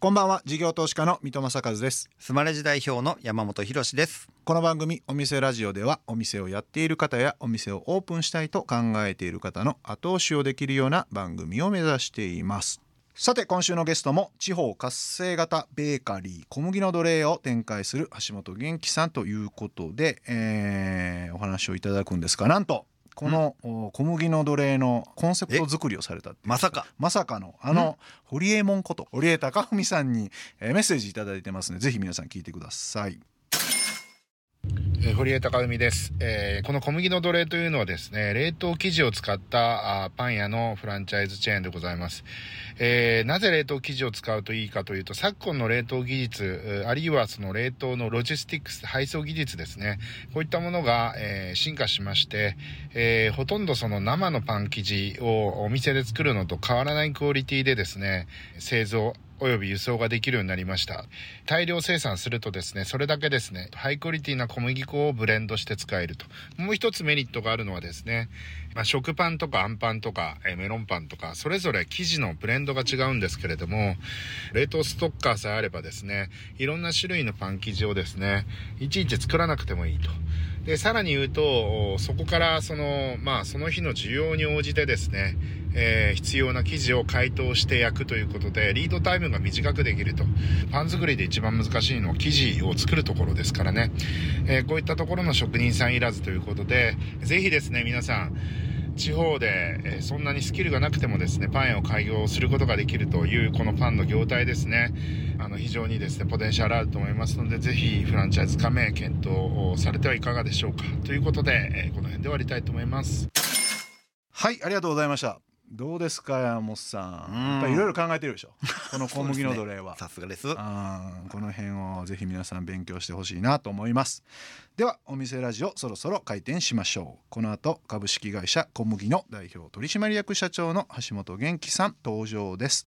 こんばんは事業投資家の三戸正和です。スマレジ代表の山本博です。この番組お店ラジオではお店をやっている方やお店をオープンしたいと考えている方の後押しをできるような番組を目指しています。さて今週のゲストも地方活性型ベーカリー小麦の奴隷を展開する橋本元気さんということで、えーお話をいただくんですがなんとこのお小麦の奴隷のコンセプト作りをされたまさか。まさかのあの堀江門こと堀江貴文さんにえーメッセージいただいてますのでぜひ皆さん聞いてください。え堀江貴文です、えーこの小麦の奴隷というのはですね、冷凍生地を使ったあパン屋のフランチャイズチェーンでございます。えーなぜ冷凍生地を使うといいかというと、昨今の冷凍技術、あるいはその冷凍のロジスティックス、配送技術ですね、こういったものが、えー進化しまして、えほとんどその生のパン生地をお店で作るのと変わらないクオリティでですね、製造、および輸送ができるようになりました。大量生産するとですね、それだけですね、ハイクオリティな小麦粉をブレンドして使えると。もう一つメリットがあるのはですね、まあ、食パンとかあんパンとか、えメロンパンとか、それぞれ生地のブレンドが違うんですけれども、冷凍ストッカーさえあればですね、いろんな種類のパン生地をですね、いちいち作らなくてもいいと。で、さらに言うと、そこからその、まあ、その日の需要に応じてですね、えー必要な生地を解凍して焼くということで、リードタイムが短くできると。パン作りで一番難しいのは生地を作るところですからね。えーこういったところの職人さんいらずということで、ぜひですね、皆さん、地方で、えそんなにスキルがなくてもですね、パン屋を開業することができるという、このパンの業態ですね、あの、非常にですね、ポテンシャルあると思いますので、ぜひフランチャイズ加盟検討されてはいかがでしょうか。ということで、えこの辺で終わりたいと思います。はいありがとうございました。どうですか山本さん。うん。やっぱりいろいろ考えてるでしょ。この小麦の奴隷は。さすがです。あーこの辺をぜひ皆さん勉強してほしいなと思います。ではお店ラジオそろそろ開店しましょう。この後株式会社小麦の代表取締役社長の橋本元気さん登場です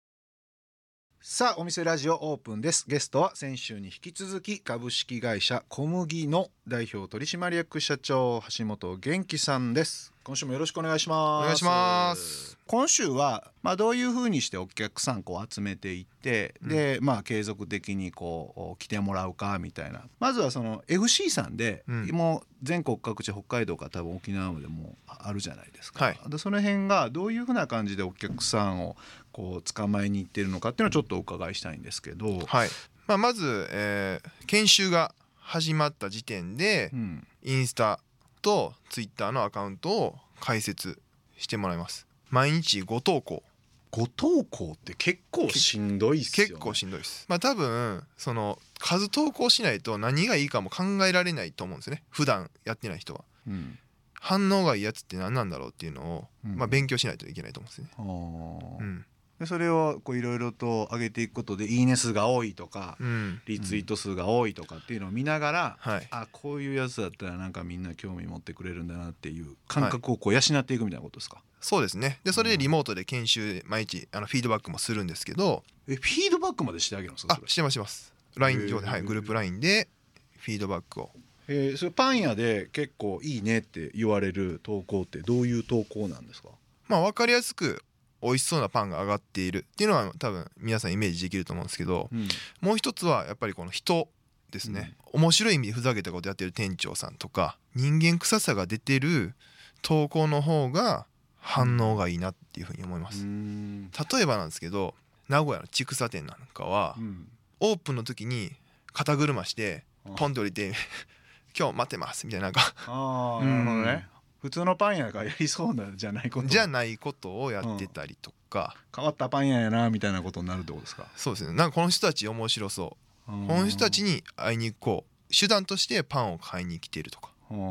さあお店ラジオオープンです。ゲストは先週に引き続き株式会社小麦の代表取締役社長橋本元気さんです。今週もよろしくお願いします。お願いします。今週は、まあ、どういうふうにしてお客さんこう集めていって、で、まあ、継続的にこう来てもらうかみたいな。まずはその FC さんで、うん。もう全国各地北海道から多分沖縄までもあるじゃないですか、はい。でその辺がどういうふうな感じでお客さんをこう捕まえに行ってるのかっていうのをちょっとお伺いしたいんですけど、はい。まあ、まず、えー研修が始まった時点でうん。インスタとツイッターのアカウントを開設してもらいます。毎日5投稿。ご投稿って結構しんどいっすよ、ね、結構しんどいです。まあ多分その数投稿しないと何がいいかも考えられないと思うんですよね。普段やってない人は。うん。反応がいいやつって何なんだろうっていうのを、うん。まあ、勉強しないといけないと思うんですよね、うんでそれをこういろいろと上げていくことで「いいね数が多い」とか、うん。リツイート数が多いとかっていうのを見ながら、はい。あこういうやつだったらなんかみんな興味持ってくれるんだなっていう感覚をこう養っていくみたいなことですか、そうですね。でそれでリモートで研修毎日あのフィードバックもするんですけど。えフィードバックまでしてあげるんですかあしてますしてます。LINE 上で、はい、グループ LINE でフィードバックを。えー。それパン屋で結構いいねって言われる投稿ってどういう投稿なんですか？まあ分かりやすく美味しそうなパンが上がっている。っていうのは多分皆さんイメージできると思うんですけどうん。もう一つはやっぱりこの人ですね、面白い意味でふざけたことやってる店長さんとか人間臭さが出てる投稿の方が反応がいいなっていうふうに思いまうすん。例えばなんですけど名古屋の千草店なんかはうん。オープンの時に肩車してポンって降りて「今日待ってます」みたいななんか。うんなるほどね普通のパン屋がやりそうなんじゃないこと。じゃないことをやってたりとか、変わったパン屋やなみたいなことになるってことですか？そうですね。なんかこの人たち面白そう。この人たちに会いに行こう。手段としてパンを買いに来てるとか。ああな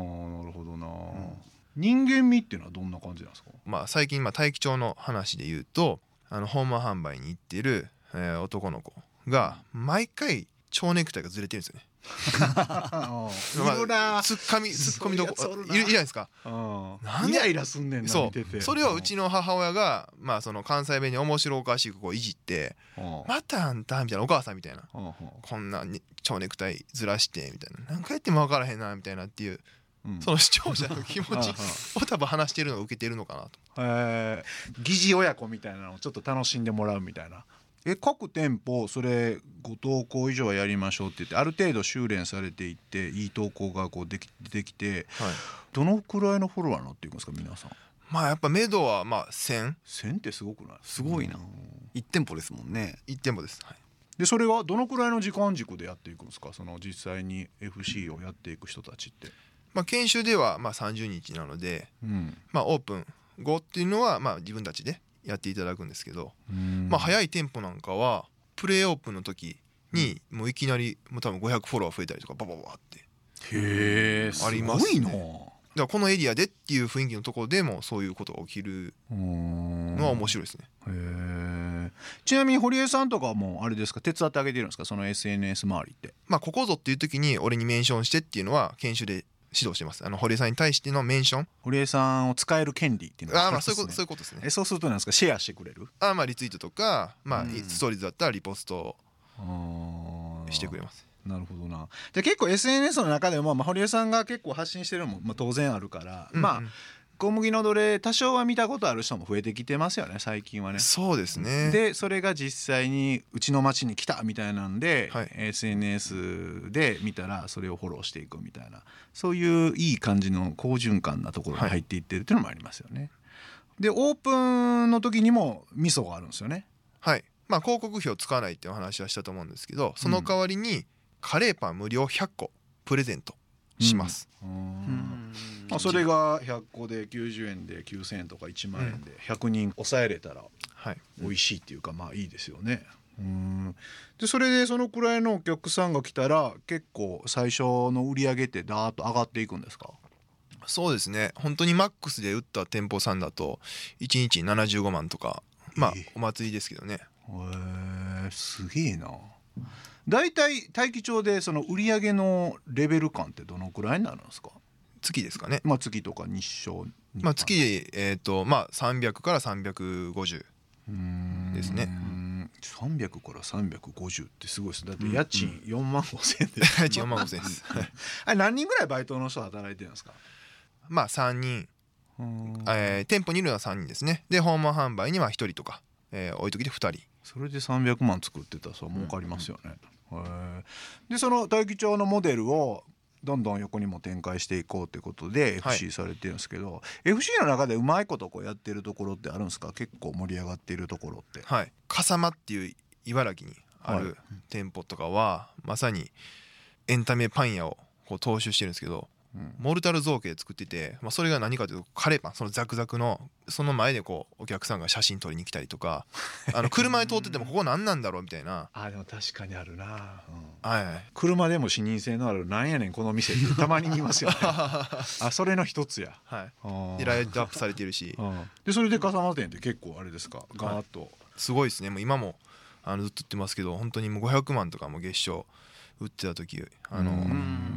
るほどな、人間味っていうのはどんな感じなんですか？まあ最近まあ大気町の話で言うとあのホーム販売に行ってる、えー男の子が毎回蝶ネクタイがずれてるんですよねああいるなツッコミツッコミどこいるないないですか。なん。でイライラすんねんなそ見てて。うそれをうちの母親がまあその関西弁に面白おかしくこういじってあ「またあんた」みたいな。お母さん。みたいなこんなに蝶ネクタイずらしてみたいな。何回やっても分からへんなみたいなっていううん。その視聴者の気持ちあ を多分話してるのを受けてるのかなと。えー。疑似親子みたいなのをちょっと楽しんでもらうみたいなえ各店舗それ5投稿以上はやりましょうって言ってある程度修練されていっていい投稿がこうでききてはい。どのくらいのフォロワーになっていくんですか皆さん？まあやっぱ目処はまあ1000 1000ってすごくない？すごいな。うん。一店舗ですもんね。一店舗です、はい、でそれはどのくらいの時間軸でやっていくんですか？その実際に FC をやっていく人たちって、まあ研修ではまあ30日なのでうん。まあオープン後っていうのはまあ自分たちでやっていただくんですけど、うん。まあ早い店舗なんかはプレーオープンの時にもういきなりもう多分500フォロワー増えたりとかババババって。へえありますね。すごいな。だからこのエリアでっていう雰囲気のところでもそういうことが起きるののは面白いですね、へえ。ちなみに堀江さんとかはもうあれですか？手伝ってあげてるんですか？その SNS 周りって。まあここぞっていう時に俺にメンションしてっていうのは研修で指導してます。あの堀江さんに対してのメンション。堀江さんを使える権利っていうのがあーまあるんですね。そういうことそういうことですね。えそうするとなんですか？シェアしてくれる？あーまあリツイートとかまあうん。ストーリーズだったらリポストしてくれます。なるほどな。で結構 SNS の中でも、まあ、堀江さんが結構発信してるのも、まあ、当然あるから、まあうん。うん小麦のどれ多少は見たことある人も増えてきてますよね最近はね。そうですねでそれが実際にうちの町に来たみたいなんで、はい SNS で見たらそれをフォローしていくみたいなそういういい感じの好循環なところに入っていってるっていうのもありますよね。でオープンの時にも味噌があるんですよね。はいまあ広告費を使わないっていうお話はしたと思うんですけどその代わりにカレーパン無料100個プレゼントします、うん。まあ、それが100個で90円で9,000円とか1万円で100人抑えれたらはい。美味しいっていうかまあいいですよね。うん。でそれでそのくらいのお客さんが来たら結構最初の売り上げってダーッと上がっていくんですか？そうですね。本当にマックスで打った店舗さんだと1日75万とかまあええ。お祭りですけどね。へえすげえな。大体大気町でその売り上げのレベル感ってどのくらいになるんですか？月ですかね。まあ月とか日照まあ月えっ、とまあ300から350うんですね。300から350ってすごいです。だって家賃4万5千円で、4万5000円。で すあれ何人ぐらいバイトの人働いてるんですか？まあ3人、うん。えー店舗にいるのは3人ですね。で訪問販売には1人とか、えー置いときで2人それで300万作ってたらそれ儲かりますよね、へえでその大樹町のモデルをどんどん横にも展開していこうということではい。FC されてるんですけど、FC の中でうまいことこうやってるところってあるんですか？結構盛り上がっているところって。はい。笠間っていう茨城にあはい。る店舗とかは、まさにエンタメパン屋をこう踏襲してるんですけどうんモルタル造形で作ってて、まあ、それが何かというとカレーパンそのザクザクのその前でこうお客さんが写真撮りに来たりとか あの車で通っててもここ何なんだろうみたいな、あでも確かにあるな、はいはい、車でも視認性のあるなんやねんこの店ってたまに見ますよね。あそれの一つや。はい、でライトアップされてるし。うん。でそれで笠間店って結構あれですか？ガーッと、すごいですね。もう今もあのずっと言ってますけど本当にもう500万とかも月賞売ってた時あのうん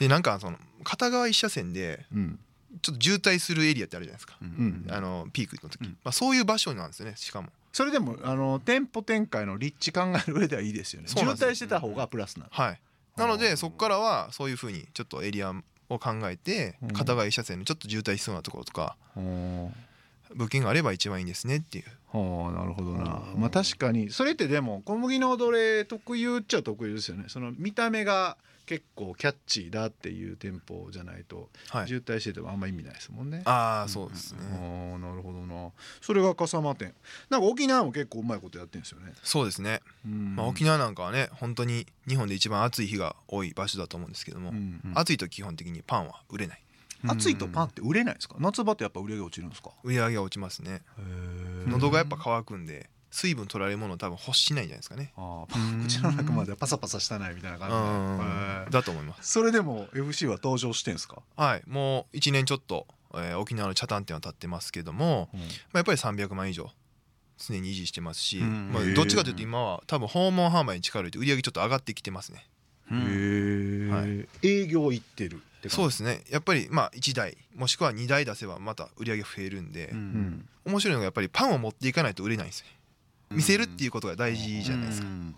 でなんかその片側一車線でうん。ちょっと渋滞するエリアってあるじゃないですか、うんあのピークの時、うん。まあ、そういう場所なんですよねしかも。それでもあの店舗展開の立地考える上ではいいですよね。渋滞してた方がプラスなのはい。なのでそこからはそういうふうにちょっとエリアを考えてうん。片側一車線のちょっと渋滞しそうなところとかは物件があれば一番いいですねっていう。あなるほどな。うん。まあ確かにそれってでも小麦の踊れ特有っちゃ特有ですよね。その見た目が結構キャッチーだっていう店舗じゃないとはい。渋滞しててもあんま意味ないですもんね。ああそうですね。ああなるほどな。それが笠間店。なんか沖縄も結構うまいことやってるんですよね、そうですね、うん。まあ、沖縄なんかはね本当に日本で一番暑い日が多い場所だと思うんですけども、うん暑いと基本的にパンは売れない。暑いとパンって売れないんですか？夏場ってやっぱ売り上げ落ちるんですか？売り上げが落ちますね。喉がやっぱ乾くんで水分取られるものを多分欲しないんじゃないですかね。ああ口の中までパサパサしたないみたいなう感じだと思います。それでも FC は登場してんすか、はい。もう1年ちょっと、えー沖縄の茶炭店は立ってますけども、まあ、やっぱり300万以上常に維持してますし、うん。まあ、どっちかというと今は多分訪問販売に力を入れて売り上げちょっと上がってきてますね。へえ、はい。営業行ってるってそううですね。やっぱりまあ1台もしくは2台出せばまた売り上げ増えるんで、うん。ん面白いのがやっぱりパンを持っていかないと売れないんですよ。ね見せるっていうことが大事じゃないですか、うん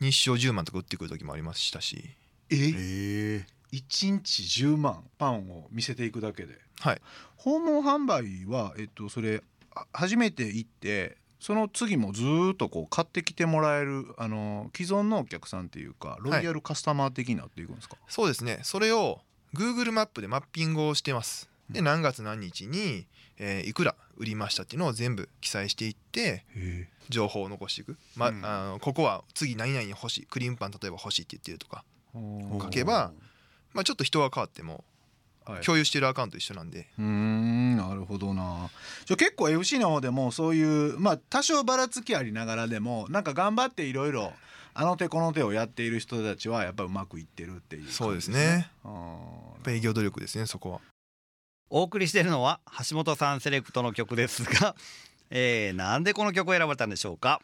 日照10万とか売ってくる時もありましたし。え？え1日10万パンを見せていくだけで。はい。訪問販売はえっとそれあ初めて行ってその次もずーっとこう買ってきてもらえるあの既存のお客さんっていうかロイヤルカスタマー的になっていくんですか、そうですね。それを Google マップでマッピングをしてます。で何月何日に、えーいくら売りましたっていうのを全部記載していってへ情報を残していく、まうん。あのここは次何々欲しいクリームパン例えば欲しいって言ってるとか、ー。書けばまあ、ちょっと人が変わってもはい。共有してるアカウント一緒なんで、うーんなるほどな。じゃあ結構 FC の方でもそういうまあ多少ばらつきありながらでもなんか頑張っていろいろあの手この手をやっている人たちはやっぱりうまくいってるっていう感じそうですね。あーやっぱ営業努力ですねそこはお送りしているのは橋本さんセレクトの曲ですが、えー、なんでこの曲を選ばれたんでしょうか？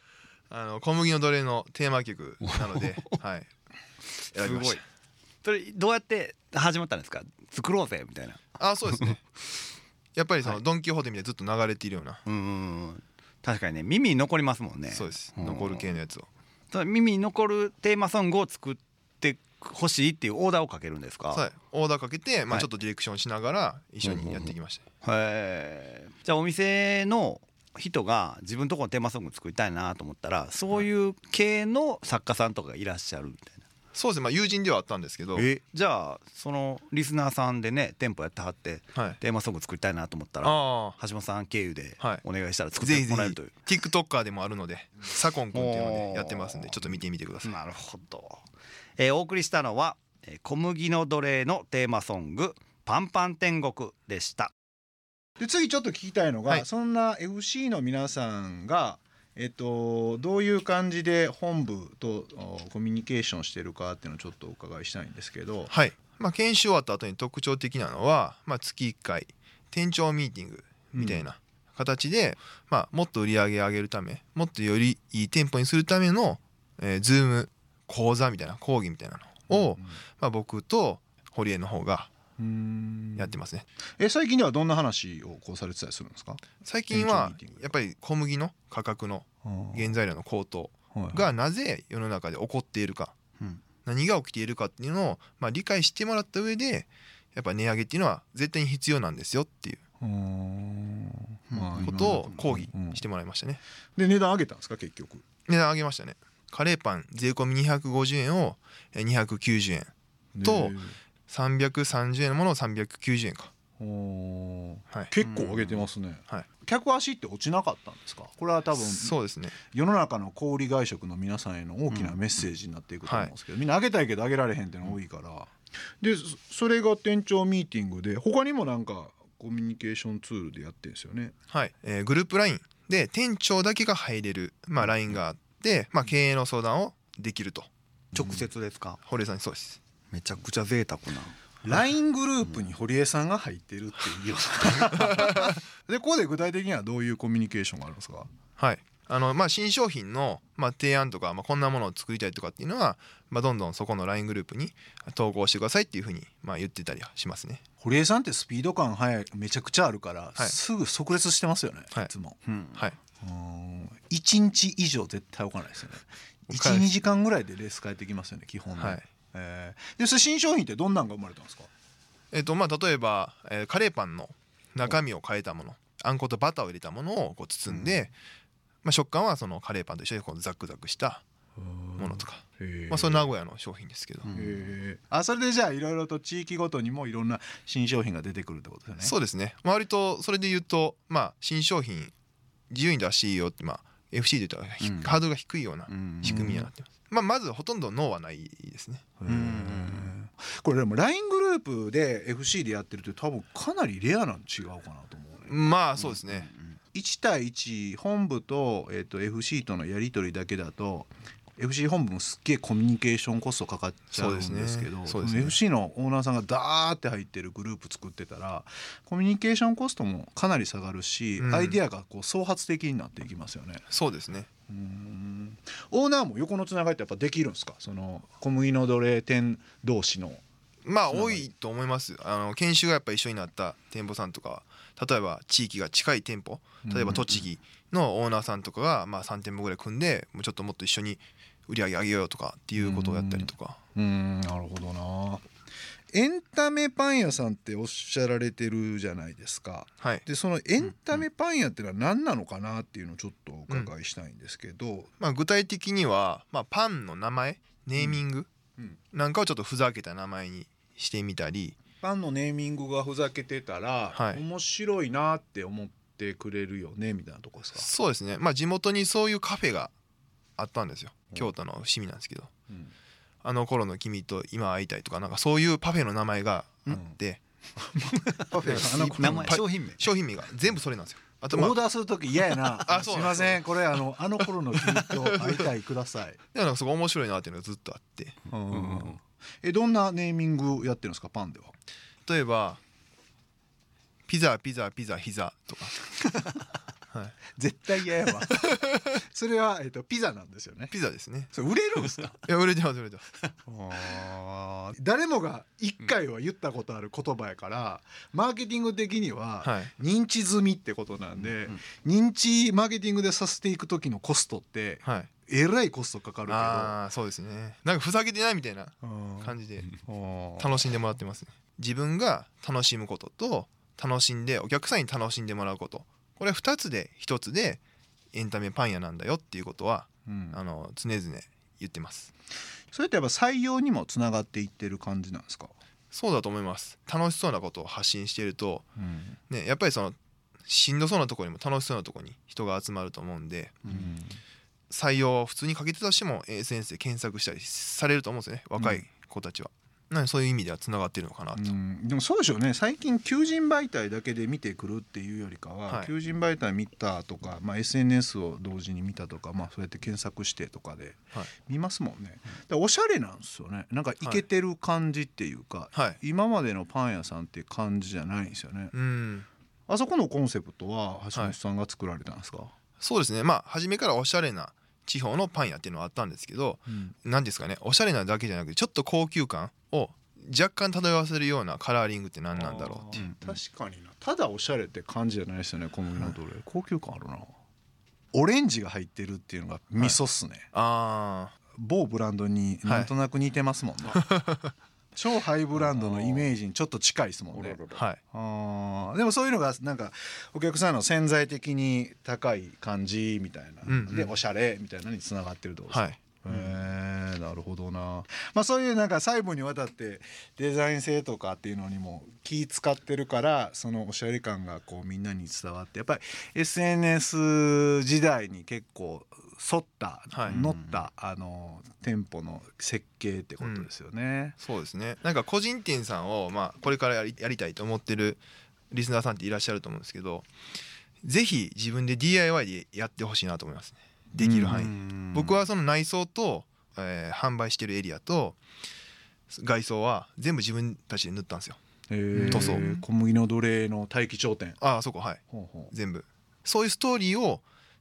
あの小麦の奴隷のテーマ曲なので、はい、選びました。それどうやって始まったんですか？作ろうぜみたいな。あそうですね。やっぱりその、はい。ドン・キホーテみたいにずっと流れているような、うんうんうん。確かにね耳に残りますもんね。そうです。うん。残る系のやつを。耳に残るテーマソングを作ってほしいっていうオーダーをかけるんですか？はいオーダーかけて、まあ、はい。ちょっとディレクションしながら一緒にやっていきました、へえじゃあお店の人が自分のところのテーマソング作りたいなと思ったらそういう系の作家さんとかがいらっしゃるみたいな。そうですね。まあ友人ではあったんですけど、えじゃあそのリスナーさんでね店舗やってはってはい、テーマソング作りたいなと思ったらあ橋本さん経由ではい。お願いしたら作ってもらえるという。ひ TikToker でもあるのでサコンくんっていうのでやってますんでちょっと見てみてください。なるほど、えーお送りしたのはえー小麦の奴隷のテーマソングパンパン天国でした。で次ちょっと聞きたいのが、はい。そんな FC の皆さんがえっと、どういう感じで本部とおコミュニケーションしてるかっていうのをちょっとお伺いしたいんですけど、はい、まあ、研修終わった後に特徴的なのは、まあ、月1回店長ミーティングみたいな形で、まあ、もっと売り上げ上げるためもっとよりいい店舗にするための、えー、ズーム講座みたいな講義みたいなのを、まあ、僕と堀江の方がうん。やってますね。え最近ではどんな話をこうされてたりするんですか？最近はやっぱり小麦の価格の原材料の高騰がなぜ世の中で起こっているか、うん。何が起きているかっていうのを、まあ、理解してもらった上でやっぱ値上げっていうのは絶対に必要なんですよっていうことを講義うんしてもらいましたね。で値段上げたんですか結局？値段上げましたねカレーパン税込み250円をえ290円とね330円のものを390円か。はい。結構上げてますね、はい。客足って落ちなかったんですか？これは多分そうですね。世の中の小売外食の皆さんへの大きなメッセージになっていくと思うんですけど、みんな上げたいけど上げられへんっていうのが多いから、でそそれが店長ミーティングで他にもなんかコミュニケーションツールでやってるんですよね。はい、えーグループ LINE で店長だけが入れる、まあ、LINE があって、まあ、経営の相談をできると。直接ですか、堀江さんにそうです。めちゃくちゃ贅沢な。LINE グループに堀江さんが入ってるっていう。ようなでここで具体的にはどういうコミュニケーションがあるんですか？はい。あのまあ、新商品の、まあ、提案とか、まあ、こんなものを作りたいとかっていうのは、まあ、どんどんそこの LINE グループに投稿してくださいっていうふうに、まあ、言ってたりはしますね。堀江さんってスピード感速いめちゃくちゃあるから、はい。すぐ即列してますよね、はい。いつも。うん。はい。うん1日以上絶対置かないですよね。置かない12時間ぐらいでレース変えてきますよね基本ね、はい。えー。でそれ新商品ってどんなんが生まれたんですか？えっとまあ例えば、えーカレーパンの中身を変えたもの。あんことバターを入れたものをこう包んで、まあ、食感はそのカレーパンと一緒にこうザクザクしたものとか、まあ、それ名古屋の商品ですけど、あそれでじゃあいろいろと地域ごとにもいろんな新商品が出てくるってことですよね。そうですね。まあ割とそれで言うとまあ新商品自由に出していいよってまあ FC で言ったらひうん。ハードルが低いようなうん。仕組みにはなってます、まあ、まずほとんどノーはないですね。これでも LINE グループで FC でやってるって多分かなりレアなん違うかなと思うね。まあそうですね、1対1本部と,、えー、と FC とのやり取りだけだと FC 本部もすっげえコミュニケーションコストかかっちゃうんですけどすね。ね。FC のオーナーさんがダーって入ってるグループ作ってたらコミュニケーションコストもかなり下がるし、うん。アイデアがこう創発的になっていきますよね。そうですね。うん。オーナーも横のつながりってやっぱできるんですか？その小麦の奴隷店同士の。まあ多いと思いますあの研修がやっぱ一緒になった店舗さんとか例えば地域が近い店舗。例えば栃木のオーナーさんとかがまあ3店舗ぐらい組んでもうちょっともっと一緒に売り上げ上げようとかっていうことをやったりとか。うん。なるほどな。エンタメパン屋さんっておっしゃられてるじゃないですか。はい。でそのエンタメパン屋ってのは何なのかなっていうのをちょっとお伺いしたいんですけど、まあ、具体的には、まあ、パンの名前ネーミングうん。なんかをちょっとふざけた名前にしてみたり。パンのネーミングがふざけてたら、はい。面白いなって思ってくれるよねみたいなとこですか、そうですね。まあ地元にそういうカフェがあったんですよ。うん。京都の伏見なんですけど。うん。あの頃の君と今会いたいとかなんかそういうパフェの名前があって、パフェあの名前パ商品名。商品名が全部それなんですよ。あとオまあーダーする時嫌やな。あすすいません。これあのあの頃の君と会いたいください、でもなんかすごい面白いなっていうのがずっとあって。うん。えどんなネーミングやってるんですかパンでは？例えばピザピザピザヒザとか はい。絶対嫌やわ。それは、えっとピザなんですよね。ピザですね。それ売れるんですか？いや売れてます売れてます。誰もが一回は言ったことある言葉やから、マーケティング的にははい。認知済みってことなんで、認知マーケティングでさせていく時のコストってはい。えらいコストかかるけど。ああそうですね。なんかふざけてないみたいなうん感じでうん楽しんでもらってますね。自分が楽しむことと楽しんでお客さんに楽しんでもらうことこれ2つで1つでエンタメパン屋なんだよっていうことはうん。あの常々言ってます。それってやっぱ採用にもつながっていってる感じなんですか、そうだと思います。楽しそうなことを発信しているとうん。ねやっぱりそのしんどそうなところにも楽しそうなところに人が集まると思うんで採用を普通にかけてたとしても SNS で検索したりされると思うんですよね若い子たちは、なのでそういう意味ではつながってるのかなと、うんでもそうでしょうね。最近求人媒体だけで見てくるっていうよりかは、はい。求人媒体見たとか、まあ、SNS を同時に見たとか、まあ、そうやって検索してとかではい。見ますもんね。でおしゃれなんですよね。なんかイケてる感じっていうか、はい。今までのパン屋さんっていう感じじゃないんですよね。うん。あそこのコンセプトは橋本さんが作られたんですか、そうですね。まあ初めからおしゃれな地方のパン屋っていうのはあったんですけど何ですかね。おしゃれなだけじゃなくてちょっと高級感を若干漂わせるようなカラーリングって何なんだろうって。いう確かにな。ただおしゃれって感じじゃないですよね小麦のどれ？高級感あるな。オレンジが入ってるっていうのが味噌っすね、あ某ブランドになんとなく似てますもんね、超ハイブランドのイメージにちょっと近いですもんね。あはい。あー。でもそういうのがなんかお客さんの潜在的に高い感じみたいな、うんうん。でおしゃれみたいなのにつながってるってことですか、はいへえなるほどな。まあそういうなんか細部にわたってデザイン性とかっていうのにも気使ってるからそのおしゃれ感がこうみんなに伝わってやっぱり SNS 時代に結構沿った、はい。乗ったあの店舗の設計ってことですよね。そうですね。なんか個人店さんを、まあ、これからやりやりたいと思ってるリスナーさんっていらっしゃると思うんですけどぜひ自分で DIY でやってほしいなと思いますねできる範囲、囲僕はその内装と、えー販売してるエリアと外装は全部自分たちで塗ったんですよ。塗装。小麦の奴隷の大気頂点。ああそこはい。全部。そういうストーリーを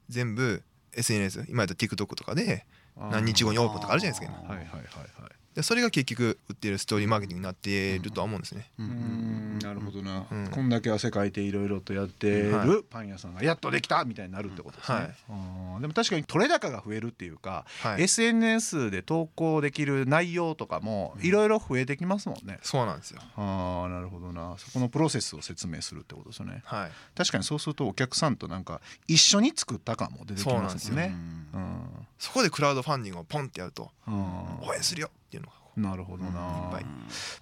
全部 SNS 今やったら TikTok とかで何日後にオープンとかあるじゃないですか今。はいはいはいはい。でそれが結局売ってるストーリーマーケティングになっているとは思うんですね、うーんなるほどな、うん。こんだけ汗かいていろいろとやってはるパン屋さんがやっとできたみたいになるってことですね、はい。でも確かに取れ高が増えるっていうか、はい。SNS で投稿できる内容とかもいろいろ増えてきますもんね、そうなんですよ。ああなるほどな。そこのプロセスを説明するってことですよね。はい。確かにそうするとお客さんとなんか一緒に作った感も出てきますもんね。うんそこでクラウドファンディングをポンってやるとうん。応援するよっていうのが。なるほどな、いっぱい。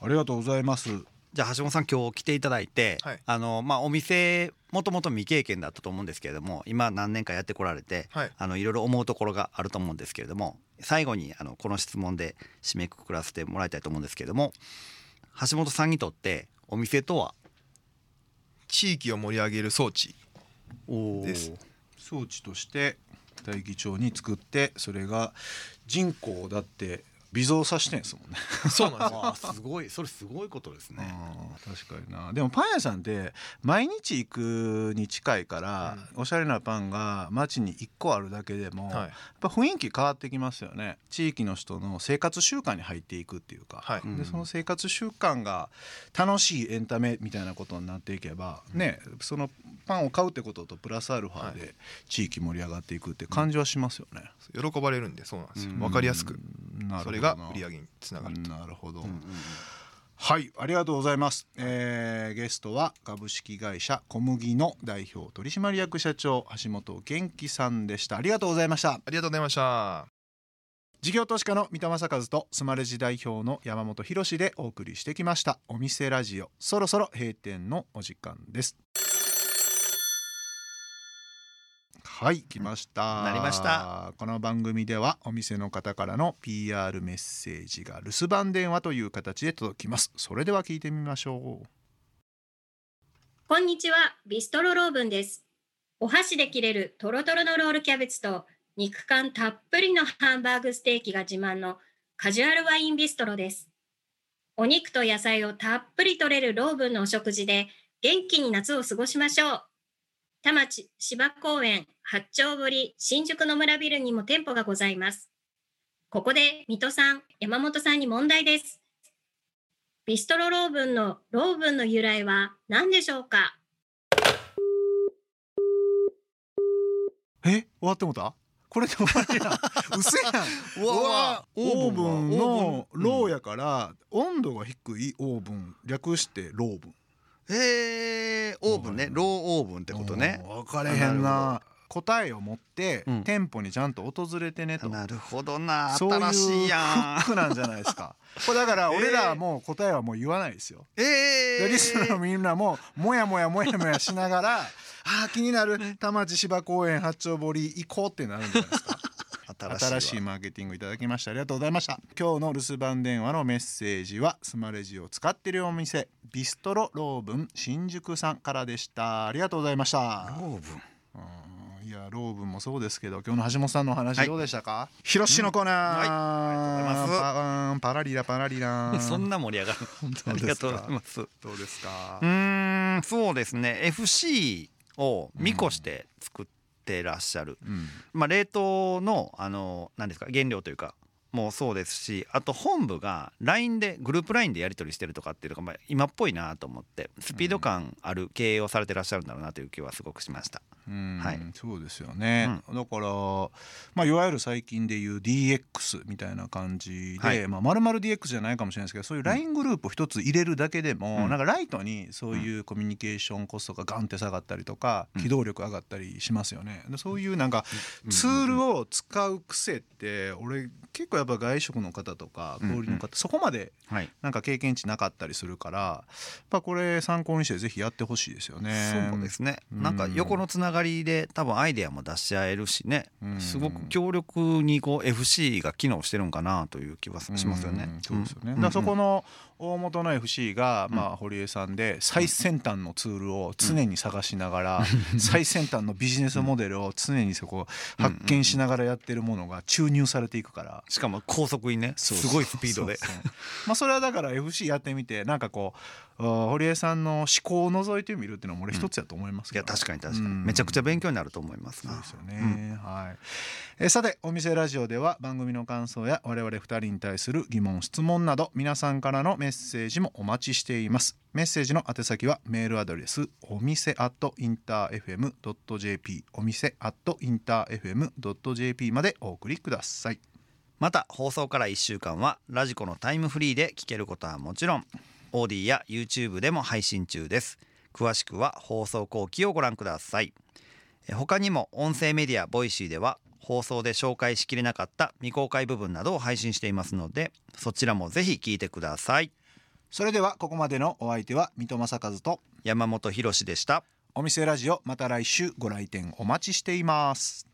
ありがとうございます。じゃあ橋本さん今日来ていただいて、はい。あのまあお店もともと未経験だったと思うんですけれども今何年かやってこられて、はい。あのいろいろ思うところがあると思うんですけれども最後にあのこの質問で締めくくらせてもらいたいと思うんですけれども橋本さんにとってお店とは？地域を盛り上げる装置です。装置として大議長に作ってそれが人口だって微増させてんですもんね。そうなんですよ。すごい。それすごいことですね。うん確かにな。でもパン屋さんって毎日行くに近いから、おしゃれなパンが街に1個あるだけでも、はい。やっぱ雰囲気変わってきますよね。地域の人の生活習慣に入っていくっていうか、はい。でその生活習慣が楽しいエンタメみたいなことになっていけば、ねそのパンを買うってこととプラスアルファはで地域盛り上がっていくって感じはしますよね。喜ばれるんでそうなんですよ。うん。分かりやすくそれが売り上げにつながると。なるほど、はいありがとうございます、えーゲストは株式会社小麦の代表取締役社長橋本元気さんでした。ありがとうございました。ありがとうございました。事業投資家の三田正和とスマレジ代表の山本博でお送りしてきました。お店ラジオそろそろ閉店のお時間ですはい来ました、なりましたこの番組ではお店の方からの PR メッセージが留守番電話という形で届きますそれでは聞いてみましょうこんにちは、ビストロローブンです。お箸で切れるトロトロのロールキャベツと肉感たっぷりのハンバーグステーキが自慢のカジュアルワインビストロです。お肉と野菜をたっぷり取れるローブンのお食事で元気に夏を過ごしましょう。田町芝公園八丁堀新宿の村ビルにも店舗がございます。ここで水戸さん、山本さんに問題です。ビストロローブンのローブンの由来は何でしょうか？え終わってもうた？これで終わりやん。嘘やん。うわうわ。オーブンのローやから温度が低いオーブン略してローブンえー、オーブンね。ローオーブンってことね。分かれへんな。答えを持って、うん。店舗にちゃんと訪れてねと。なるほどな。そういう新しいやんフックなんじゃないですか。これだから俺らはもう答えはもう言わないですよ、えでー、リスナーのみんなももやもやもやもやしながらあー気になる。田町芝公園八丁堀行こうってなるんじゃないですか新しいマーケティングいただきましてありがとうございました。今日の留守番電話のメッセージはスマレジを使っているお店ビストロローブン新宿さんからでした。ありがとうございました。ローブン。うん。いやローブンもそうですけど今日の橋本さんのお話はい。どうでしたか、広しのコーナー、はい。ありがとうございます。パうんパラリラパラリラ そんな盛り上がる。当ありがとうございます。うどうですか？ーんそうですね。FC を見越して作ってらっしゃる、うん。まあ、冷凍のあの何ですか原料というかもうそうですしあと本部が LINE でグループ LINE でやり取りしてるとかっていうのがまあ今っぽいなと思ってスピード感ある経営をされてらっしゃるんだろうなという気はすごくしました。うん。はい。そうですよね、だから、まあ、いわゆる最近でいう DX みたいな感じで、はい。まあ、丸々 DX じゃないかもしれないですけどそういう LINE グループを一つ入れるだけでも、うん。なんかライトにそういうコミュニケーションコストがガンって下がったりとか、うん。機動力上がったりしますよね。でそういうなんかツールを使う癖って俺結構やっぱ外食の方とか小売りの方、そこまではい。なんか経験値なかったりするからやっぱこれ参考にしてぜひやってほしいですよね。そうですね、うん。なんか横のつながりで多分アイデアも出し合えるしね、うん。すごく強力にこう FC が機能してるんかなという気はしますよね。うん。そうですよね。ん。だそこの大元の FC が、まあ堀江さんで最先端のツールを常に探しながら、最先端のビジネスモデルを常にそこ発見しながらやってるものが注入されていくから。しかも高速にねすごいスピードで。まあそれはだから FC やってみてなんかこう堀江さんの思考を覗いてみるっていうのも俺一つやと思いますけどね、いや確かに確かに、うん。めちゃくちゃ勉強になると思いますな。そうですよね、はい。えーさてお店ラジオでは番組の感想や我々二人に対する疑問質問など皆さんからのメッセージもお待ちしています。メッセージの宛先はメールアドレスお店アットインター FM.jp お店アットインター FM.jp までお送りくださいまた放送から1週間はラジコのタイムフリーで聞けることはもちろん。 AuDee や YouTube でも配信中です。詳しくは放送後記をご覧ください。え他にも音声メディア Voicy では放送で紹介しきれなかった未公開部分などを配信していますのでそちらもぜひ聞いてください。それではここまでのお相手は三戸政和と山本博士でした。お店ラジオまた来週ご来店お待ちしています